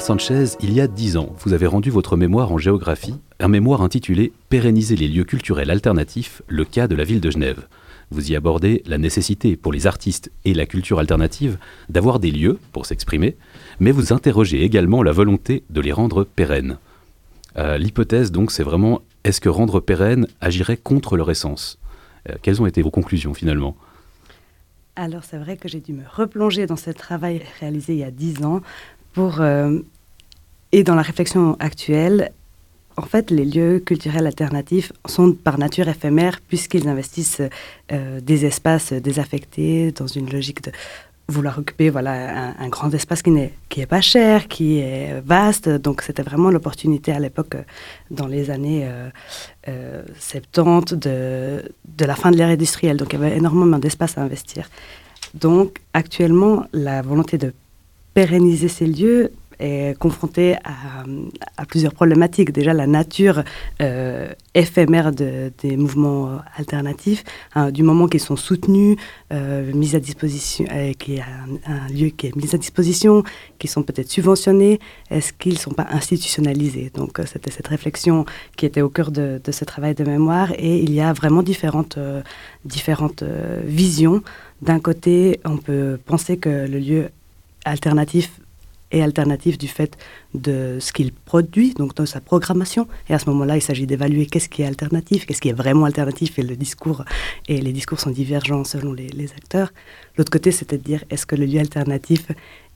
Sanchez, il y a dix ans, vous avez rendu votre mémoire en géographie, un mémoire intitulé Pérenniser les lieux culturels alternatifs, le cas de la ville de Genève. Vous y abordez la nécessité pour les artistes et la culture alternative d'avoir des lieux pour s'exprimer, mais vous interrogez également la volonté de les rendre pérennes. Euh, l'hypothèse, donc, c'est vraiment est-ce que rendre pérenne agirait contre leur essence? Euh, Quelles ont été vos conclusions finalement? Alors, c'est vrai que j'ai dû me replonger dans ce travail réalisé il y a dix ans Euh, et dans la réflexion actuelle, en fait, les lieux culturels alternatifs sont par nature éphémères puisqu'ils investissent des espaces désaffectés dans une logique de vouloir occuper voilà, un, grand espace qui n'est qui est pas cher, qui est vaste. Donc c'était vraiment l'opportunité à l'époque, euh, dans les années euh, euh, 70, de, de la fin de l'ère industrielle. Donc il y avait énormément d'espace à investir. Donc actuellement, la volonté de pérenniser ces lieux est confronté à, plusieurs problématiques. Déjà, la nature euh, éphémère des mouvements alternatifs, hein, du moment qu'ils sont soutenus, euh, mis à disposition, euh, qu'il y a un, lieu qui est mis à disposition, qui sont peut-être subventionnés, est-ce qu'ils ne sont pas institutionnalisés? Donc, c'était cette réflexion qui était au cœur de, ce travail de mémoire. Et il y a vraiment différentes, différentes visions. D'un côté, on peut penser que le lieu alternatif et alternatif du fait de ce qu'il produit, donc de sa programmation. Et à ce moment-là, il s'agit d'évaluer qu'est-ce qui est alternatif, qu'est-ce qui est vraiment alternatif, et le discours et les discours sont divergents selon les, acteurs. L'autre côté, c'était de dire est-ce que le lieu alternatif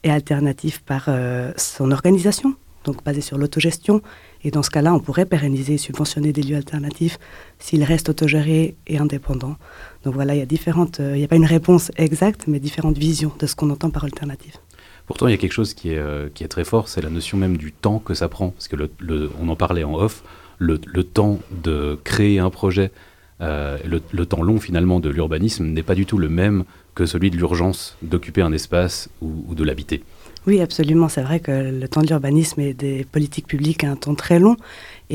est alternatif par euh, son organisation, donc basé sur l'autogestion? Et dans ce cas-là, on pourrait pérenniser et subventionner des lieux alternatifs s'ils restent autogérés et indépendants. Donc voilà, il y a différentes, euh, il n'y a pas une réponse exacte, mais différentes visions de ce qu'on entend par alternatif. Pourtant, il y a quelque chose qui est, euh, qui est très fort, c'est la notion même du temps que ça prend. Parce que le, on en parlait en off, le, temps de créer un projet, euh, le, temps long finalement de l'urbanisme n'est pas du tout le même que celui de l'urgence d'occuper un espace ou de l'habiter. Oui, absolument. C'est vrai que le temps de l'urbanisme et des politiques publiques a un temps très long.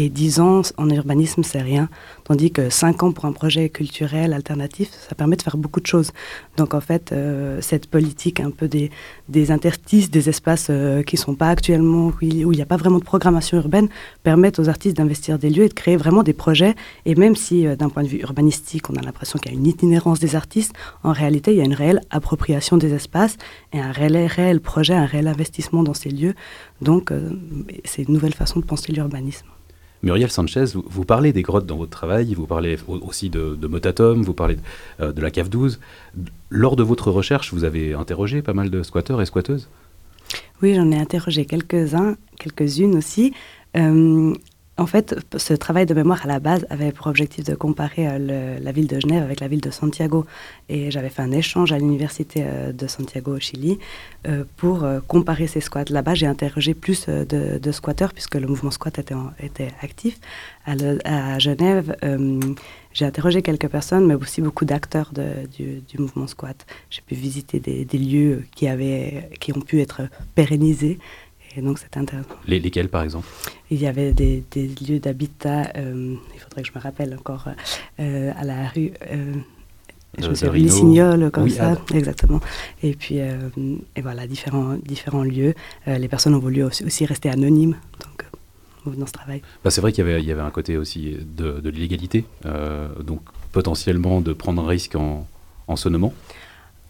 Et 10 ans en urbanisme, c'est rien. Tandis que 5 ans pour un projet culturel alternatif, ça permet de faire beaucoup de choses. Donc en fait, euh, cette politique un peu des, des interstices, des espaces euh, qui ne sont pas actuellement, où il n'y a pas vraiment de programmation urbaine, permettent aux artistes d'investir des lieux et de créer vraiment des projets. Et même si euh, d'un point de vue urbanistique, on a l'impression qu'il y a une itinérance des artistes, en réalité, il y a une réelle appropriation des espaces et un réel, réel projet, un réel investissement dans ces lieux. Donc c'est une nouvelle façon de penser l'urbanisme. Muriel Sanchez, vous, parlez des grottes dans votre travail, vous parlez aussi de, Motatom, vous parlez euh, de, la cave 12. Lors de votre recherche, vous avez interrogé pas mal de squatteurs et squatteuses? Oui, j'en ai interrogé quelques-uns, quelques-unes aussi. Euh, en fait, ce travail de mémoire à la base avait pour objectif de comparer euh, la ville de Genève avec la ville de Santiago. Et j'avais fait un échange à l'université euh, de Santiago au Chili euh, pour comparer ces squats. Là-bas, j'ai interrogé plus de, squatteurs puisque le mouvement squat était, actif. À, Genève, j'ai interrogé quelques personnes, mais aussi beaucoup d'acteurs du, mouvement squat. J'ai pu visiter des, des, lieux qui, avaient, qui ont pu être pérennisés et donc c'était intéressant. Les, lesquels par exemple? Il y avait des, lieux d'habitat, euh, il faudrait que je me rappelle encore, euh, à la rue. Euh, je me suis comme ça, ah. exactement. Et puis, et voilà, différents, différents lieux. les personnes ont voulu aussi, rester anonymes, donc dans ce travail. Bah, c'est vrai qu'il y avait, il y avait un côté aussi de, de l'illégalité, donc potentiellement de prendre un risque en, en se nommant.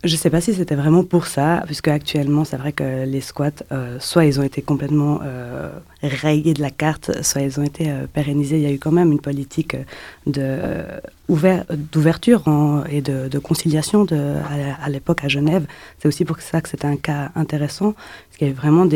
Je sais pas si c'était vraiment pour ça, puisque actuellement, c'est vrai que les squats, euh, soit ils ont été complètement euh, rayés de la carte, soit ils ont été euh, pérennisés. Il y a eu quand même une politique de d'ouverture et de, conciliation à, l'époque à Genève. C'est aussi pour ça que c'était un cas intéressant, parce qu'il y vraiment.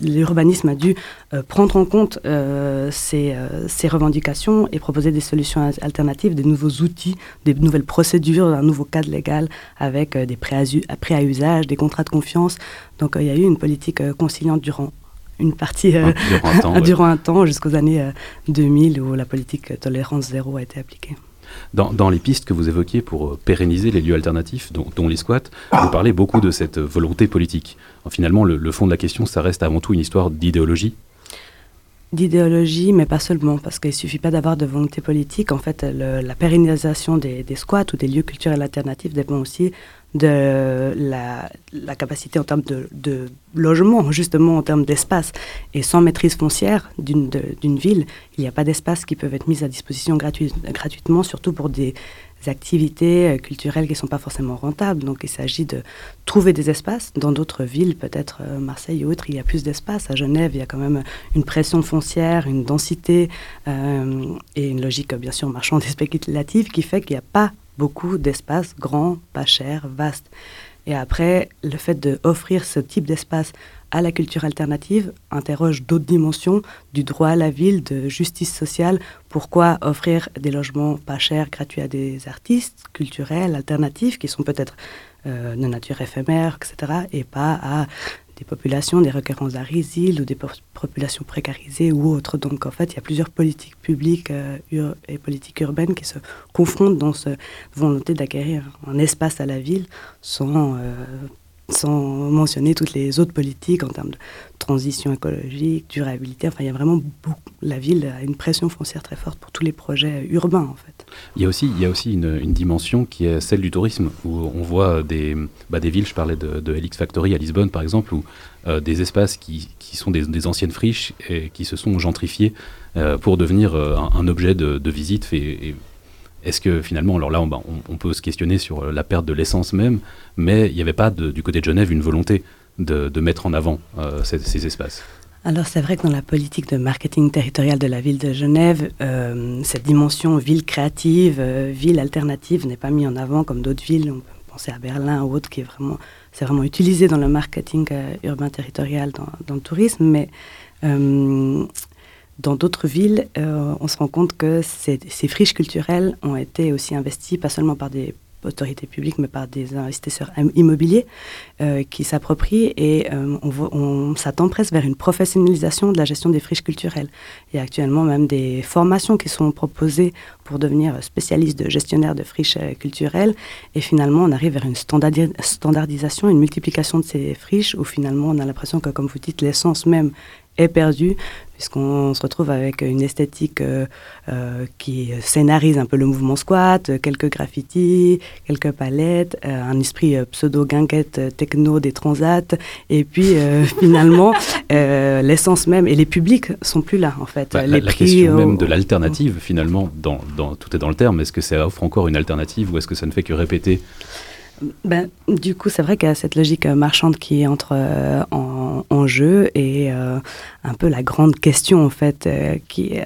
L'urbanisme a dû euh, prendre en compte euh, ces, euh, revendications et proposer des solutions alternatives, des nouveaux outils, des nouvelles procédures, un nouveau cadre légal avec des prêts à, usage, des contrats de confiance. Donc il y a eu une politique conciliante durant une partie durant un temps, durant un temps jusqu'aux années 2000 où la politique tolérance zéro a été appliquée. Dans, les pistes que vous évoquiez pour euh, pérenniser les lieux alternatifs, dont, les squats, vous parlez beaucoup de cette volonté politique. finalement, le, fond de la question, ça reste avant tout une histoire d'idéologie d'idéologie, mais pas seulement, parce qu'il ne suffit pas d'avoir de volonté politique. En fait, la pérennisation des, squats ou des lieux culturels alternatifs dépend aussi de la, capacité en termes de, logement, justement en termes d'espace. Et sans maîtrise foncière d'une ville, il n'y a pas d'espace qui peuvent être mis à disposition gratuitement, surtout pour des activités euh, culturelles qui ne sont pas forcément rentables. Donc il s'agit de trouver des espaces. Dans d'autres villes, peut-être euh, Marseille ou autres, il y a plus d'espace. À Genève, il y a quand même une pression foncière, une densité euh, et une logique bien sûr marchande et spéculative qui fait qu'il n'y a pas beaucoup d'espaces grands, pas chers, vastes. Et après, le fait d'offrir ce type d'espace à la culture alternative interroge d'autres dimensions du droit à la ville, de justice sociale. Pourquoi offrir des logements pas chers, gratuits à des artistes culturels, alternatifs, qui sont peut-être euh, de nature éphémère, etc., et pas à des populations, des requérants d'asile ou des populations précarisées ou autres. Donc en fait, il y a plusieurs politiques publiques euh, et politiques urbaines qui se confrontent dans cette volonté d'acquérir un espace à la ville sans euh, sans mentionner toutes les autres politiques en termes de transition écologique, durabilité. Enfin, il y a vraiment beaucoup. La ville a une pression foncière très forte pour tous les projets urbains, en fait. Il y a aussi, il y a aussi une, dimension qui est celle du tourisme, où on voit des, bah, des villes, je parlais de, de Helix Factory à Lisbonne, par exemple, où euh, des espaces qui, qui sont des, anciennes friches et qui se sont gentrifiés euh, pour devenir euh, un, objet de, visite et est-ce que finalement, alors là, on, peut se questionner sur euh, la perte de l'essence même, mais il n'y avait pas du côté de Genève une volonté de, mettre en avant euh, ces, espaces? Alors c'est vrai que dans la politique de marketing territorial de la ville de Genève, euh, cette dimension ville créative, ville alternative n'est pas mise en avant comme d'autres villes. On peut penser à Berlin ou autre qui est vraiment, c'est vraiment utilisé dans le marketing urbain territorial dans, dans, le tourisme, mais dans d'autres villes, euh, on se rend compte que ces, friches culturelles ont été aussi investies, pas seulement par des autorités publiques, mais par des investisseurs immobiliers euh, qui s'approprient et euh, on, s'attend presque vers une professionnalisation de la gestion des friches culturelles. Il y a actuellement même des formations qui sont proposées pour devenir spécialiste de gestionnaire de friches culturelles et finalement on arrive vers une standardisation, une multiplication de ces friches où finalement on a l'impression que, comme vous dites, l'essence même est perdue puisqu'on se retrouve avec une esthétique euh, euh, qui scénarise un peu le mouvement squat, quelques graffitis, quelques palettes, euh, un esprit pseudo-guinguette techno des transats, et puis finalement l'essence même et les publics sont plus là en fait. Bah, la, question même de l'alternative finalement, dans, dans, tout est dans le terme, est-ce que ça offre encore une alternative ou est-ce que ça ne fait que répéter? Ben, du coup, c'est vrai qu'il y a cette logique marchande qui entre euh, en, jeu et euh, un peu la grande question en fait euh, qui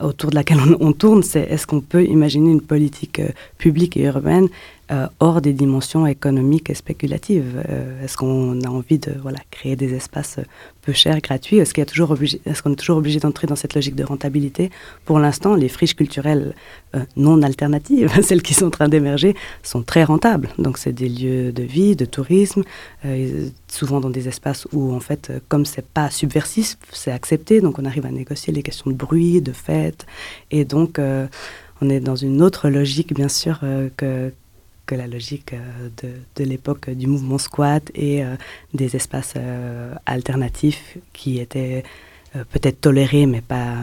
autour de laquelle on tourne, c'est est-ce qu'on peut imaginer une politique publique et urbaine euh, hors des dimensions économiques et spéculatives euh, Est-ce qu'on a envie de créer des espaces peu chers, gratuits? Est-ce qu'on est, toujours obligé, est, qu'on est toujours obligé d'entrer dans cette logique de rentabilité? Pour l'instant, les friches culturelles euh, non alternatives, celles qui sont en train d'émerger, sont très rentables. Donc c'est des lieux de vie, de tourisme, souvent dans des espaces où en fait, comme c'est pas subversif, c'est accepté. Donc on arrive à négocier les questions de bruit, de fête, et donc on est dans une autre logique, bien sûr, que, que la logique euh, de, l'époque du mouvement squat et euh, des espaces euh, alternatifs qui étaient peut-être tolérés mais pas,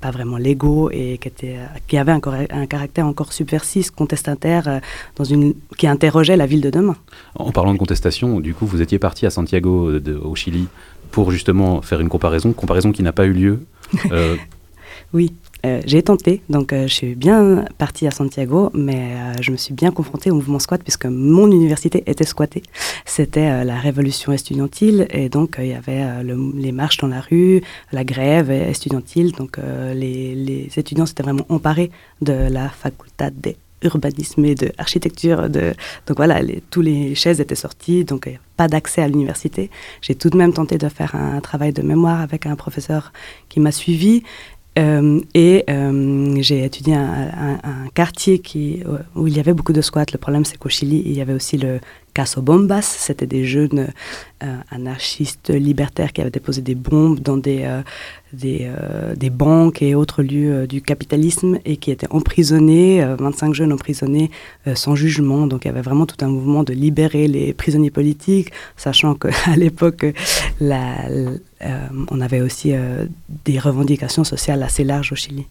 pas vraiment légaux et qui, était, qui avaient un, un, caractère encore subversif, contestataire, dans une, qui interrogeait la ville de demain. En parlant de contestation, du coup, vous étiez parti à Santiago de, au Chili pour justement faire une comparaison, comparaison qui n'a pas eu lieu. oui. Euh, j'ai tenté, donc euh, je suis bien partie à Santiago, mais euh, je me suis bien confrontée au mouvement squat puisque mon université était squattée. C'était la révolution estudiantine et donc il y avait les marches dans la rue, la grève estudiantine. Donc les, étudiants s'étaient vraiment emparés de la faculté d'urbanisme et d'architecture. De... Donc voilà, tous les chaises étaient sorties, donc pas d'accès à l'université. J'ai tout de même tenté de faire un travail de mémoire avec un professeur qui m'a suivi euh, et euh, j'ai étudié un, quartier qui, où il y avait beaucoup de squats. Le problème, c'est qu'au Chili, il y avait aussi le Caso Bombas. C'était des jeunes euh, anarchistes libertaires qui avaient déposé des bombes dans des, banques et autres lieux du capitalisme et qui étaient emprisonnés, 25 jeunes emprisonnés sans jugement. Donc il y avait vraiment tout un mouvement de libérer les prisonniers politiques, sachant qu'à l'époque, la, on avait aussi des revendications sociales assez larges au Chili.